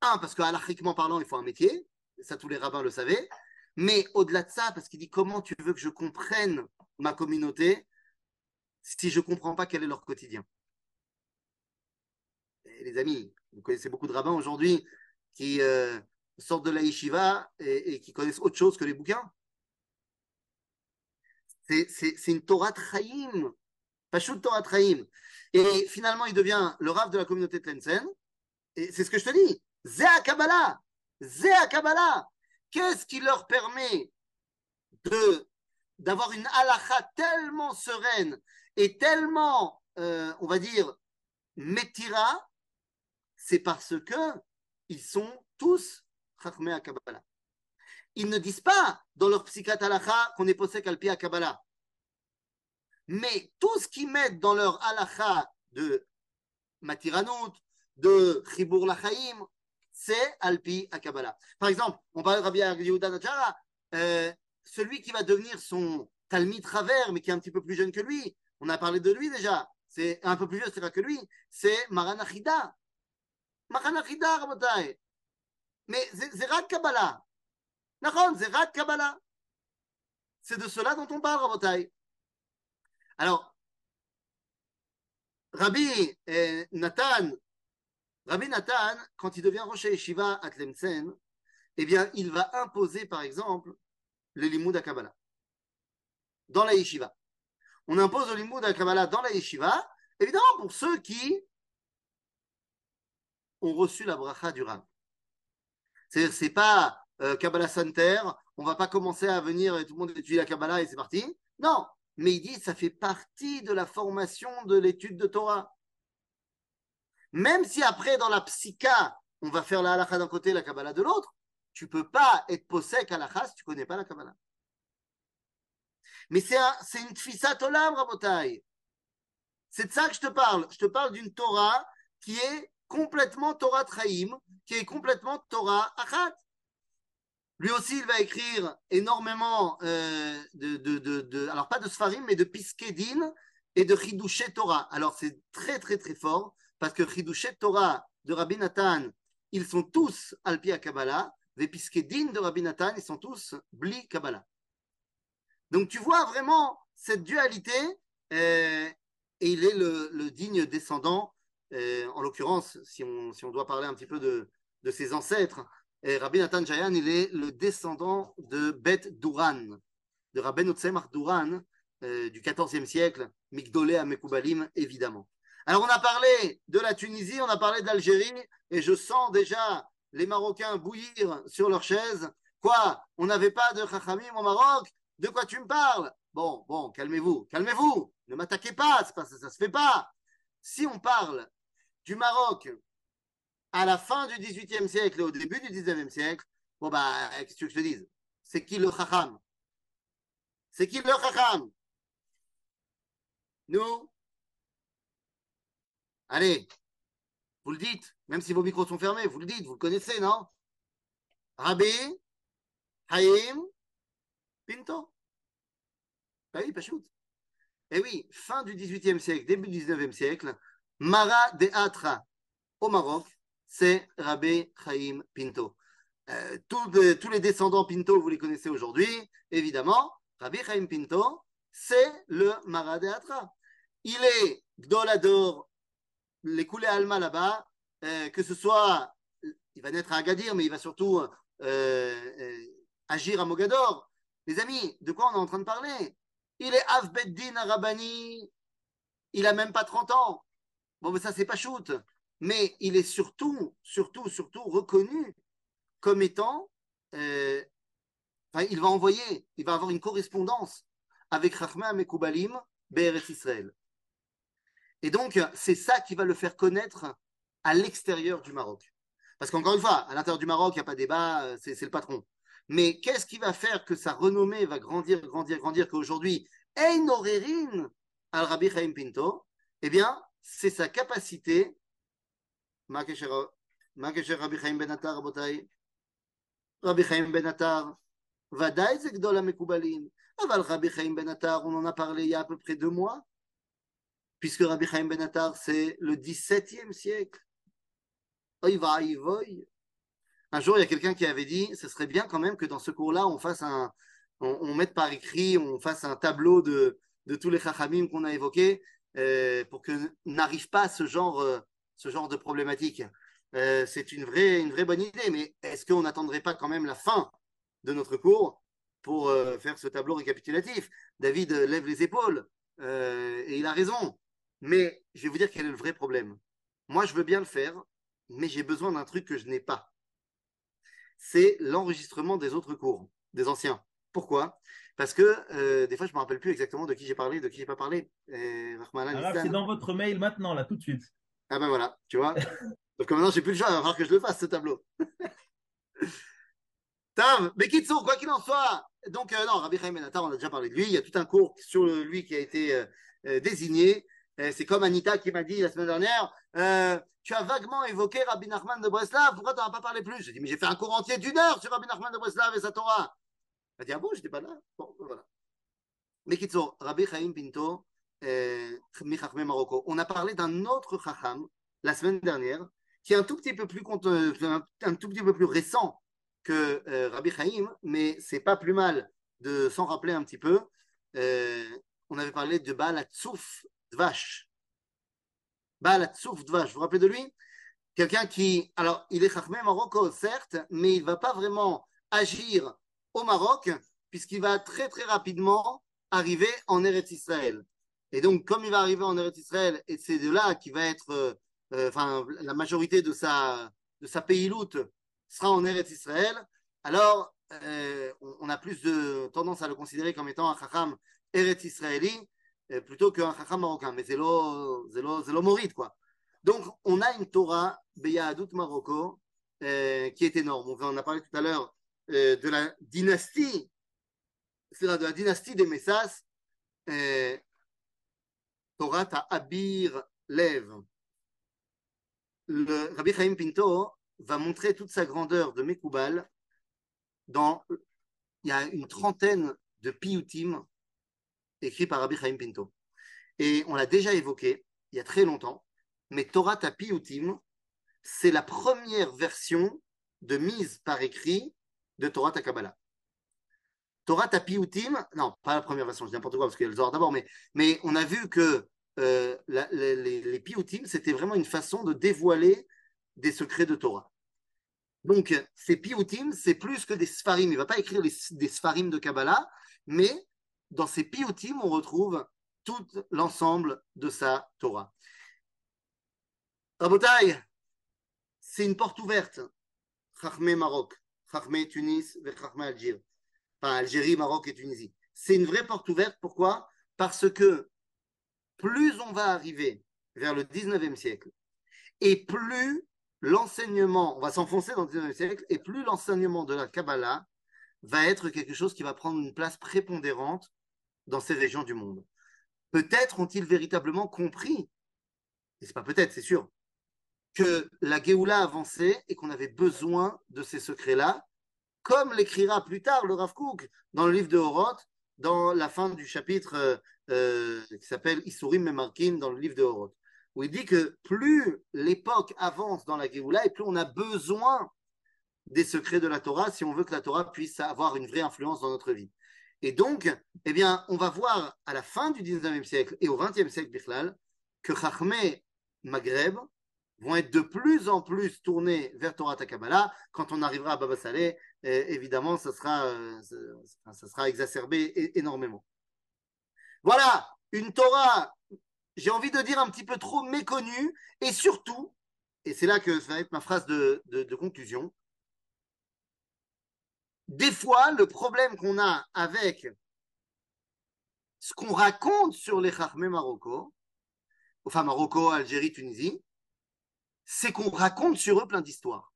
un, parce qu'alachiquement parlant, il faut un métier ça tous les rabbins le savaient, mais au-delà de ça, parce qu'il dit comment tu veux que je comprenne ma communauté? Si je ne comprends pas quel est leur quotidien. les amis, vous connaissez beaucoup de rabbins aujourd'hui qui euh, sortent de la yeshiva et, qui connaissent autre chose que les bouquins. C'est une Torah Traïm, pas Torah Traïm. Et finalement, il devient le rave de la communauté de Tlensen. Et c'est ce que je te dis. Zéa Kabbalah. Zéa Kabbalah. Qu'est-ce qui leur permet de d'avoir une halakha tellement sereine et tellement, euh, on va dire, métira, c'est parce que ils sont tous chachmé à Kabbalah. Ils ne disent pas dans leur psychiatre halakha qu'on est possède à Kabbalah. Mais tout ce qu'ils mettent dans leur halakha de Matiranout, de Chibur Lachaim, c'est Alpi à Kabbalah. Par exemple, on parle de Rabbi Yehuda Najara, euh, celui qui va devenir son Talmid travers, mais qui est un petit peu plus jeune que lui, on a parlé de lui déjà, c'est un peu plus vieux, c'est vrai que lui, c'est Maranachida. Maranachida, Rabotai. Mais c'est Kabbalah. c'est Rak Kabbalah. C'est de cela dont on parle, Rabotai. Alors, Rabbi euh, Nathan Rabbi Nathan, quand il devient Rosh Yeshiva à Tlemcen, eh bien, il va imposer, par exemple, le limoud à Kabbalah dans la yeshiva. On impose le limoud à Kabbalah dans la yeshiva, évidemment pour ceux qui ont reçu la bracha du Rav. C'est-à-dire, c'est pas euh, Kabbalah Center, on va pas commencer à venir et tout le monde étudie la Kabbalah et c'est parti. Non, mais il dit ça fait partie de la formation de l'étude de Torah. Même si après, dans la psycha, on va faire la halakha d'un côté et la Kabbalah de l'autre, tu peux pas être possèque halakha si tu connais pas la Kabbalah. Mais c'est un, une tfisa olam, Rabotai. C'est de ça que je te parle. Je te parle d'une Torah qui est complètement Torah Traim, qui est complètement Torah Achat. Lui aussi, il va écrire énormément euh, de, alors pas de Sfarim, mais de Piskedin et de Chidouché Torah. Alors c'est très très très fort parce que Chidushet Torah de Rabbi Nathan, ils sont tous Alpi à Kabbalah, les Piskedin de Rabbi Nathan, ils sont tous Bli Kabbalah. Donc tu vois vraiment cette dualité, euh, et il est le, digne descendant, euh, en l'occurrence, si on, doit parler un petit peu de, ses ancêtres, euh, Rabbi Nathan Jayan, il est le descendant de Bet Duran, de Rabbi Notzemach Duran, du XIVe siècle, Migdolé à Mekoubalim, évidemment. Alors, on a parlé de la Tunisie, on a parlé de l'Algérie, et je sens déjà les Marocains bouillir sur leurs chaises. Quoi? On n'avait pas de Chachamim au Maroc? De quoi tu me parles? Bon, bon, calmez-vous, calmez-vous. Ne m'attaquez pas, ça, ne se fait pas. Si on parle du Maroc à la fin du XVIIIe siècle et au début du XIXe siècle, bon, bah, qu'est-ce que je te dise? C'est qui le Chacham? C'est qui le Chacham? Nous? Allez, Vous le dites, même si vos micros sont fermés, vous le dites, vous le connaissez, non? Rabbi Haïm Pinto. Ah oui, Pachout. Eh oui, fin du XVIIIe siècle, début du XIXe siècle, Mara de Atra au Maroc, c'est Rabbi Chaim Pinto. Euh, tous, les descendants Pinto, vous les connaissez aujourd'hui, évidemment. Rabbi Chaim Pinto, c'est le Mara de Atra. Il est Gdolador, les coulées Alma là-bas, euh, que ce soit, il va naître à Agadir, mais il va surtout euh, agir à Mogador. Les amis, de quoi on est en train de parler? Il est Avbeddin Arabani, il a même pas 30 ans. Bon, mais ça, c'est pas shoot. Mais il est surtout, surtout, surtout reconnu comme étant. Euh, enfin, il va envoyer, il va avoir une correspondance avec Rahma Mekoubalim, BRS Israël. Et donc, c'est ça qui va le faire connaître à l'extérieur du Maroc. Parce qu'encore une fois, à l'intérieur du Maroc, il n'y a pas de débat, euh, c'est le patron. Mais qu'est-ce qui va faire que sa renommée va grandir, grandir, grandir, qu'aujourd'hui, Einorerin al-Rabi Chaim Pinto, eh bien, c'est sa capacité. Rabbi Chaim Benatar, Rabbi Chaim Benatar, Vadaï Zekdol Mekoubalim. Aval Rabbi Chaim Benatar, on en a parlé il y a à peu près deux mois, puisque Rabbi Chaim Benatar, c'est le 17e siècle. Oy va, un jour, il y a quelqu'un qui avait dit, ce serait bien quand même que dans ce cours-là, on fasse un, on, mette par écrit, on fasse un tableau de, de tous les chachamim qu'on a évoqués, euh, pour que n'arrive pas ce genre, euh, ce genre de problématique. Euh, c'est une vraie, une vraie bonne idée, mais est-ce qu'on n'attendrait pas quand même la fin de notre cours pour faire ce tableau récapitulatif? David lève les épaules et il a raison. Mais je vais vous dire quel est le vrai problème. Moi, je veux bien le faire, mais j'ai besoin d'un truc que je n'ai pas c'est l'enregistrement des autres cours, des anciens. Pourquoi? Parce que euh, des fois, je ne me rappelle plus exactement de qui j'ai parlé, de qui j'ai pas parlé. c'est dans votre mail maintenant, là, tout de suite. Ah ben voilà, tu vois. Donc maintenant, j'ai plus le choix, il va falloir que je le fasse, ce tableau. Tav, mais Kitsu, quoi qu'il en soit, donc euh, non, Rabbi Chaim Benatar, on a déjà parlé de lui, il y a tout un cours sur lui qui a été euh, désigné. C'est comme Anita qui m'a dit la semaine dernière, tu as vaguement évoqué Rabbi Nachman de Breslav, pourquoi tu n'en as pas parlé plus? J'ai dit, mais j'ai fait un cours entier d'une heure sur Rabbi Nachman de Breslav et sa Torah. Elle a dit, ah bon, j'étais pas là? Bon, voilà. Mais Kitso, Rabbi Chaim Pinto, euh, Marocco. On a parlé d'un autre Chacham la semaine dernière, qui est un tout petit peu plus, euh, tout petit peu plus récent que euh, Rabbi Chaim, mais c'est pas plus mal de s'en rappeler un petit peu. Euh, on avait parlé de Baal Dvash. Baal Dvash, vous vous rappelez de lui? Quelqu'un qui, alors, il est Chachmé Marocco, certes, mais il ne va pas vraiment agir au Maroc, puisqu'il va très très rapidement arriver en Eretz Israël. Et donc, comme il va arriver en Eretz Israël, et c'est de là qu'il va être, euh, euh, enfin, la majorité de sa, de sa sera en Eretz Israël, alors euh, on a plus de tendance à le considérer comme étant un Chacham Eretz Israéli, plutôt qu'un chacham marocain. Mais c'est quoi. Donc, on a une Torah, Beyahadout Marocco, euh, qui est énorme. On a parlé tout à l'heure euh, de la dynastie, c'est de la dynastie des Messas, Torah ta Abir Lev. Le Rabbi Chaim Pinto va montrer toute sa grandeur de Mekoubal dans, il y a une trentaine de piyutim écrit par Rabbi Chaim Pinto. Et on l'a déjà évoqué il y a très longtemps, mais Torah Tapiutim, c'est la première version de mise par écrit de Torah Takabala. Torah Tapiutim, non, pas la première version, je dis n'importe quoi parce qu'il y a le Zohar d'abord, mais, mais on a vu que euh, les, les, Piutim, c'était vraiment une façon de dévoiler des secrets de Torah. Donc, ces Piutim, c'est plus que des Sfarim. Il ne va pas écrire des Sfarim de Kabbalah, mais dans ces piotim, on retrouve tout l'ensemble de sa Torah. Rabotai, c'est une porte ouverte. Chachmé Maroc, Chachmé Tunis, Chachmé Algérie. Enfin, Algérie, Maroc et Tunisie. C'est une vraie porte ouverte. Pourquoi? Parce que plus on va arriver vers le 19e siècle, et plus l'enseignement, on va s'enfoncer dans le 19e siècle, et plus l'enseignement de la Kabbalah va être quelque chose qui va prendre une place prépondérante dans ces régions du monde. Peut-être ont-ils véritablement compris, et c'est pas peut-être, c'est sûr, que la Géoula avançait et qu'on avait besoin de ces secrets-là, comme l'écrira plus tard le Rav Kook dans le livre de Horoth, dans la fin du chapitre euh, euh, qui s'appelle Isurim Memarkim dans le livre de Horoth, où il dit que plus l'époque avance dans la Géoula et plus on a besoin des secrets de la Torah si on veut que la Torah puisse avoir une vraie influence dans notre vie. Et donc, eh bien, on va voir à la fin du 19e siècle et au 20e siècle, Bichlal, que Chachmé Maghreb vont être de plus en plus tournés vers Torah Takabala. Quand on arrivera à Baba Saleh, eh, évidemment, ça sera, euh, exacerbé énormément. Voilà, une Torah, j'ai envie de dire un petit peu trop méconnue, et surtout, et c'est là que ça va être ma phrase de conclusion, des fois, le problème qu'on a avec ce qu'on raconte sur les Chachmé Marocco, enfin Marocco, Algérie, Tunisie, c'est qu'on raconte sur eux plein d'histoires.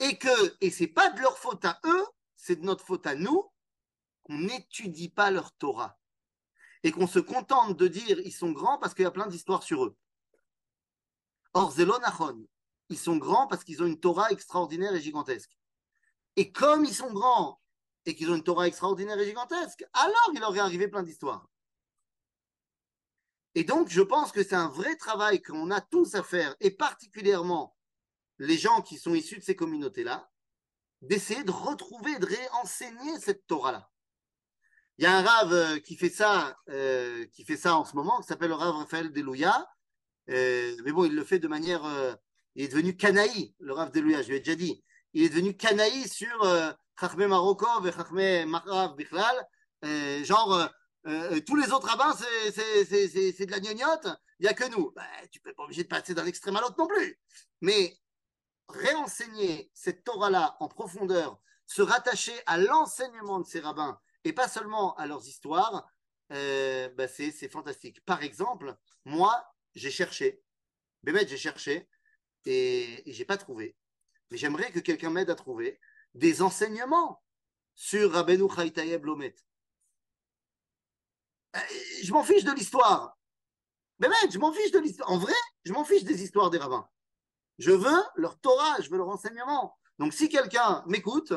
Et que, et c'est pas de leur faute à eux, c'est de notre faute à nous, qu'on n'étudie pas leur Torah. Et qu'on se contente de dire ils sont grands parce qu'il y a plein d'histoires sur eux. Or, Zelonachon, ils sont grands parce qu'ils ont une Torah extraordinaire et gigantesque. Et comme ils sont grands et qu'ils ont une Torah extraordinaire et gigantesque, alors il est arrivé plein d'histoires. Et donc, je pense que c'est un vrai travail qu'on a tous à faire, et particulièrement les gens qui sont issus de ces communautés-là, d'essayer de retrouver, de réenseigner cette Torah-là. Il y a un rave euh, qui fait ça, euh, qui fait ça en ce moment, qui s'appelle le rave Raphaël Delouya. Euh, mais bon, il le fait de manière, il est devenu canaï, le rave Delouya, je lui déjà dit il est devenu canaï sur euh, Marokov et Chachmé Marav Bichlal. Genre, euh, euh, tous les autres rabbins, c'est de la gnognotte, il n'y a que nous. Ben, tu peux pas obligé de passer d'un extrême à l'autre non plus. Mais réenseigner cette Torah-là en profondeur, se rattacher à l'enseignement de ces rabbins et pas seulement à leurs histoires, euh, ben c'est fantastique. Par exemple, moi, j'ai cherché, Bémet, j'ai cherché et, et j'ai pas trouvé j'aimerais que quelqu'un m'aide à trouver des enseignements sur Rabbeinu Chaitayeb Lomet. Euh, je m'en fiche de l'histoire. Mais je m'en fiche de l'histoire. En vrai, je m'en fiche des histoires des rabbins. Je veux leur Torah, je veux leur enseignement. Donc si quelqu'un m'écoute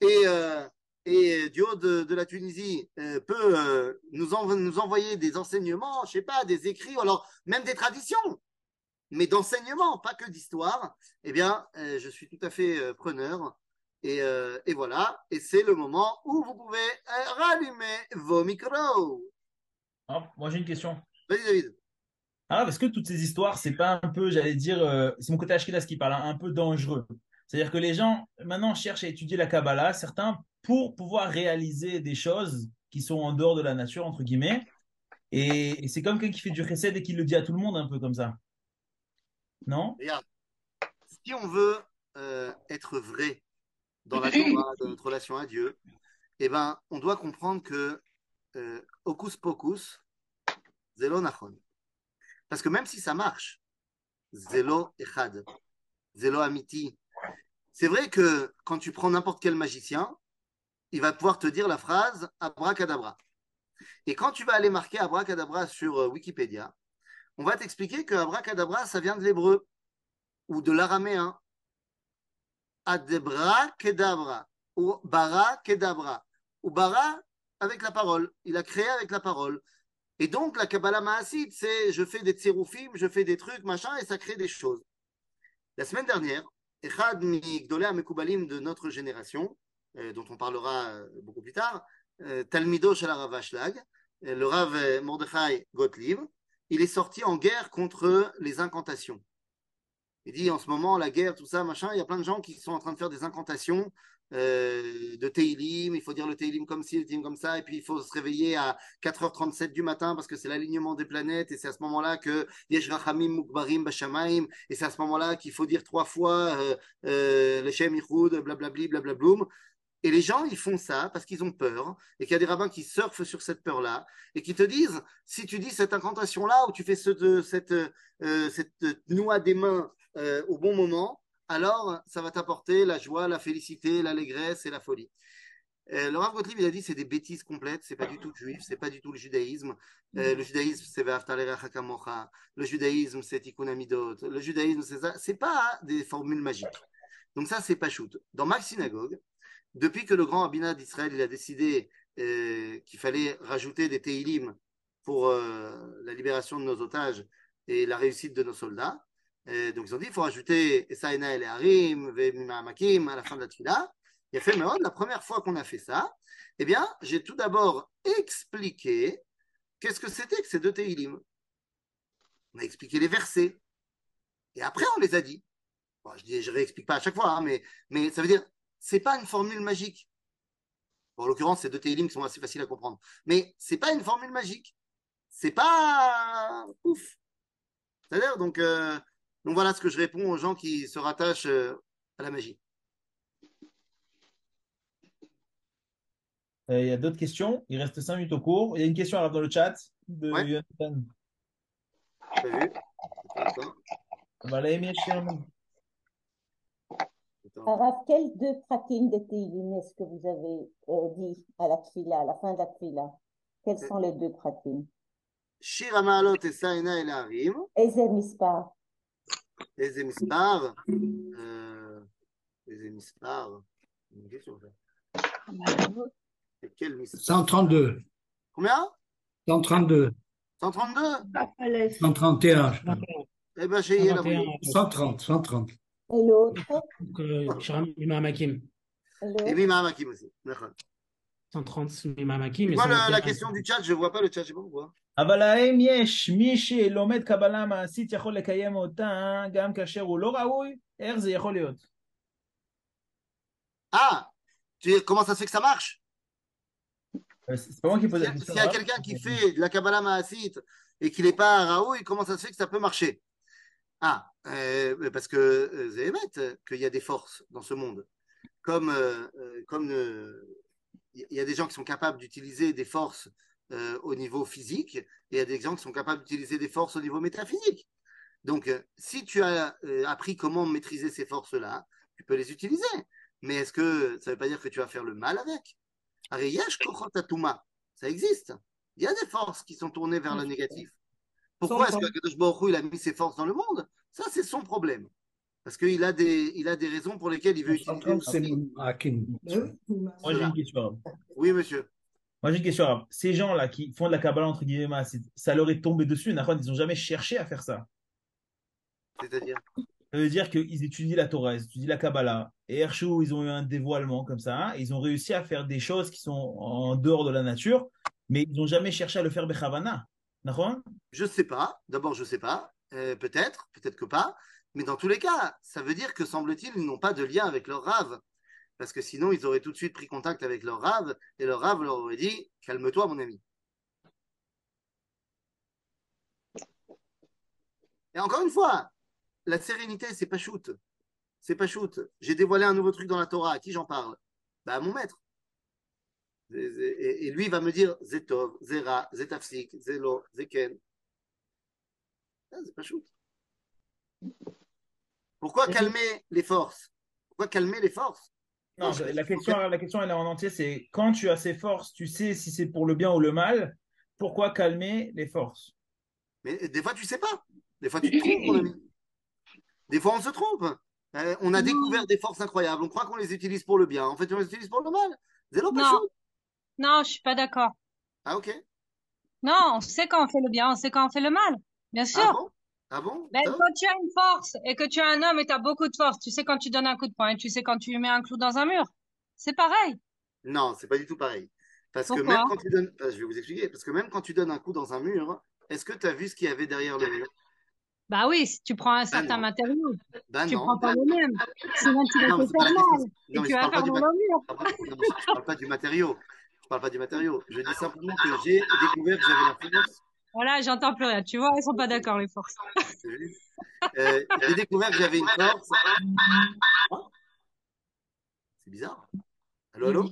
et, euh, et du haut de, la Tunisie euh, peut nous, envoyer des enseignements, je sais pas, des écrits, alors même des traditions, mais d'enseignement, pas que d'histoire, eh bien, euh, je suis tout à fait euh, preneur. Et, euh, et, voilà, et c'est le moment où vous pouvez rallumer vos micros. Ah, moi, j'ai une question. Vas-y, David. Ah, parce que toutes ces histoires, c'est pas un peu, j'allais dire, c'est mon côté Ashkenas qui parle, hein, un peu dangereux. C'est-à-dire que les gens, maintenant, cherchent à étudier la Kabbalah, certains, pour pouvoir réaliser des choses qui sont en dehors de la nature, entre guillemets. Et, et c'est comme quelqu'un qui fait du chesed et qui le dit à tout le monde, un peu comme ça. Non? Si on veut euh, être vrai dans la notre relation à Dieu, eh ben, on doit comprendre que euh, Hocus Pocus, Zelo Nachon. Parce que même si ça marche, Zelo Echad, Zelo Amiti, c'est vrai que quand tu prends n'importe quel magicien, il va pouvoir te dire la phrase abracadabra. Et quand tu vas aller marquer abracadabra sur euh, Wikipédia, on va t'expliquer que abracadabra, ça vient de l'hébreu ou de l'araméen. Adebra kedabra ou bara kedabra ou bara avec la parole. Il a créé avec la parole. Et donc la Kabbalah Maasid, c'est je fais des tséroufim, je fais des trucs, machin, et ça crée des choses. La semaine dernière, Echad Migdolea Mekoubalim de notre génération, euh, dont on parlera euh, beaucoup plus tard, euh, Talmido Shalaravash le Rav Mordechai Gottlieb, il est sorti en guerre contre les incantations. Il dit en ce moment, la guerre, tout ça, machin, il y a plein de gens qui sont en train de faire des incantations euh, de Teilim, il faut dire le Teilim comme ci, le Teilim comme ça, et puis il faut se réveiller à 4h37 du matin parce que c'est l'alignement des planètes, et c'est à ce moment-là que Mukbarim Bashamaim, et c'est à ce moment-là qu'il faut dire trois fois euh, euh, le Shem Ichud, blablabli, blablabloum. Et les gens, ils font ça parce qu'ils ont peur et qu'il y a des rabbins qui surfent sur cette peur-là et qui te disent, si tu dis cette incantation-là ou tu fais ce, cette, euh, cette noix des mains euh, au bon moment, alors ça va t'apporter la joie, la félicité, l'allégresse et la folie. Euh, le Rav Gottlieb, il a dit c'est des bêtises complètes, c'est pas du tout juif, c'est pas du tout le judaïsme. Euh, le judaïsme, c'est Le judaïsme, c'est Tikkun Amidot. Le judaïsme, c'est ça. C'est pas des formules magiques. Donc ça, c'est pas shoot. Dans ma synagogue, depuis que le grand rabbinat d'Israël a décidé euh, qu'il fallait rajouter des Teilim pour euh, la libération de nos otages et la réussite de nos soldats, euh, donc ils ont dit il faut rajouter Esaena el Harim, Makim à la fin de la tfila. Il a fait mais la première fois qu'on a fait ça, eh bien, j'ai tout d'abord expliqué qu'est-ce que c'était que ces deux Teilim. On a expliqué les versets. Et après, on les a dit. je ne réexplique pas à chaque fois, hein, mais ça veut dire c'est pas une formule magique. en l'occurrence, c'est deux qui sont assez faciles à comprendre. Mais c'est pas une formule magique. C'est pas ouf. C'est-à-dire, donc, euh, donc voilà ce que je réponds aux gens qui se rattachent euh, à la magie. Euh, il y a d'autres questions? Il reste cinq minutes au cours. Il y a une question à dans le chat de ouais. Jonathan. T'as vu On alors, quels deux prakim de Teilim est-ce que vous avez euh, dit à la tfila, à la fin de la tfila Quels sont les deux prakim Shir Amalot et Saina et Larim. Eze Mispar. Eze Mispar. Eze Mispar. Une question. Quel Mispar 132. Combien? 132. 132 131. Eh bien, j'ai 130. 130 Et l'autre Imam Hakim. Et Imam Hakim aussi. 130 Imam Hakim. Moi, la, la question du chat, je ne vois pas le chat, je ne sais pas pourquoi. אבל האם יש מי שלומד קבלה מעשית יכול לקיים אותה גם כאשר הוא לא ראוי? איך זה יכול להיות? Ah, comment ça se fait que ça marche C'est pas moi qui pose la question. S'il y a quelqu'un qui fait de la Kabbalah Maasit et qu'il n'est pas raoui, comment ça se fait que ça peut marcher Ah, euh, parce que euh, Zéhémet, qu'il y a des forces dans ce monde. Comme euh, comme il y a des gens qui sont capables d'utiliser des forces au niveau physique et il y a des gens qui sont capables d'utiliser des forces au niveau métaphysique. Donc, si tu as appris comment maîtriser ces forces-là, tu peux les utiliser. Mais est-ce que ça ne veut pas dire que tu vas faire le mal avec? Ça existe. Il y a des forces qui sont tournées vers le négatif. Pourquoi est-ce que Kadosh Baruch il a mis ses forces dans le monde? Ça, c'est son problème. Parce qu'il a, des, il a des raisons pour lesquelles il veut utiliser. Moi, j'ai une question. Oui, monsieur. Moi, j'ai une question. Ces gens-là qui font de la Kabbalah, entre guillemets, ça leur est tombé dessus. Ils n'ont jamais cherché à faire ça. C'est-à-dire? Ça veut dire qu'ils étudient la Torah, ils étudient la Kabbalah. Et Hershou, ils ont eu un dévoilement comme ça. ils ont réussi à faire des choses qui sont en dehors de la nature, mais ils n'ont jamais cherché à le faire Bechavana. Je ne sais pas. D'abord, je ne sais pas. Euh, peut-être, peut-être que pas. Mais dans tous les cas, ça veut dire que, semble-t-il, ils n'ont pas de lien avec leur rave. Parce que sinon, ils auraient tout de suite pris contact avec leur rave et leur rave leur aurait dit Calme-toi, mon ami. Et encore une fois, la sérénité, c'est pas shoot. C'est pas shoot. J'ai dévoilé un nouveau truc dans la Torah. À qui j'en parle? Bah, À mon maître. Et lui va me dire Zetov, Zera, Zetafsik, Zelo, Zeken. Ah, c'est pas. Pourquoi calmer les forces? Pourquoi calmer les forces? Non, la question, la question elle est en entier, c'est quand tu as ces forces, tu sais si c'est pour le bien ou le mal, pourquoi calmer les forces? Mais des fois, tu sais pas. Des fois, tu te trompes, mon ami. Des fois, on se trompe. Euh, on a découvert des forces incroyables. On croit qu'on les utilise pour le bien. En fait, on les utilise pour le mal. Zéro pas. Non, je suis pas d'accord. Ah, ok. Non, on sait quand on fait le bien, on sait quand on fait le mal. Bien sûr. Ah bon? Ah bon? Ben, Quand tu as une force et que tu es un homme et tu as beaucoup de force, tu sais quand tu donnes un coup de poing et tu sais quand tu mets un clou dans un mur. C'est pareil. Non, c'est pas du tout pareil. Parce que même quand tu donnes, je vais vous expliquer, parce que même quand tu donnes un coup dans un mur, est-ce que tu as vu ce qu'il y avait derrière le mur? Bah oui, si tu prends un bah certain matériau, bah tu non. prends pas le même. Sinon tu vas te faire mal et tu vas faire mal au mur. Je parle pas du matériau. Je parle pas du matériau. Je dis simplement que j'ai découvert que j'avais la force voilà, j'entends plus rien. Tu vois, ils sont pas d'accord, les forces. euh, J'ai découvert que j'avais une force. C'est bizarre. Allô, allô?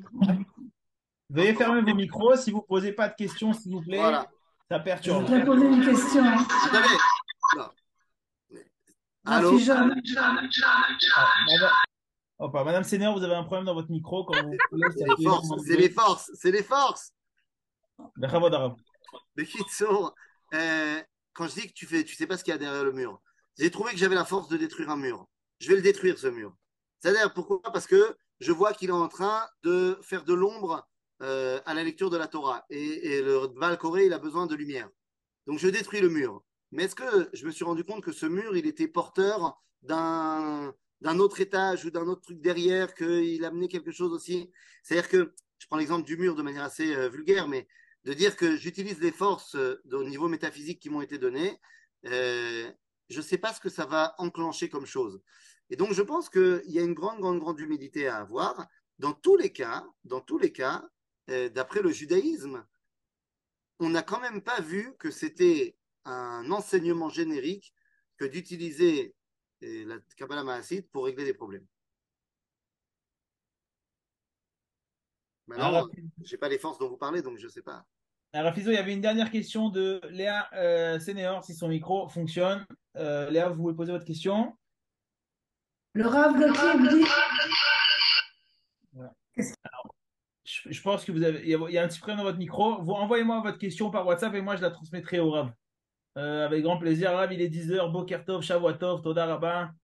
Veuillez fermer vos micros. Si vous posez pas de questions, s'il vous plaît, voilà. ça perturbe. Je voudrais poser une question. Attendez. Non. Allô? Ah, Oh, pas. Madame Sénéor, vous avez un problème dans votre micro quand vous voulez C'est les forces, c'est les forces, c'est les forces. Euh, quand je dis que tu fais, tu sais pas ce qu'il y a derrière le mur, j'ai trouvé que j'avais la force de détruire un mur. Je vais le détruire, ce mur. C'est-à-dire, pourquoi? Parce que je vois qu'il est en train de faire de l'ombre euh, à la lecture de la Torah. Et, et le Val Corée, il a besoin de lumière. Donc, je détruis le mur. Mais est-ce que je me suis rendu compte que ce mur, il était porteur d'un d'un autre étage ou d'un autre truc derrière, qu'il amenait quelque chose aussi C'est-à-dire que, je prends l'exemple du mur de manière assez euh, vulgaire, mais de dire que j'utilise les forces euh, au niveau métaphysique qui m'ont été données, euh, je ne sais pas ce que ça va enclencher comme chose. Et donc, je pense qu'il y a une grande, grande, grande humilité à avoir. Dans tous les cas, dans tous les cas, d'après le judaïsme, on n'a quand même pas vu que c'était un enseignement générique que d'utiliser euh, la Kabbalah Maasit pour régler des problèmes. Maintenant, je n'ai pas les forces dont vous parlez, donc je ne sais pas. Alors, Fizo, il y avait une dernière question de Léa euh, Sénéor, si son micro fonctionne. Euh, Léa, vous pouvez poser votre question. Le Rav dit Je, je pense que vous avez, il y a, il y a un petit problème dans votre micro. Vous envoyez-moi votre question par WhatsApp et moi je la transmettrai au Rav. Euh, avec grand plaisir. Rav, il est 10h. Bokertov, Shavuatov, Toda.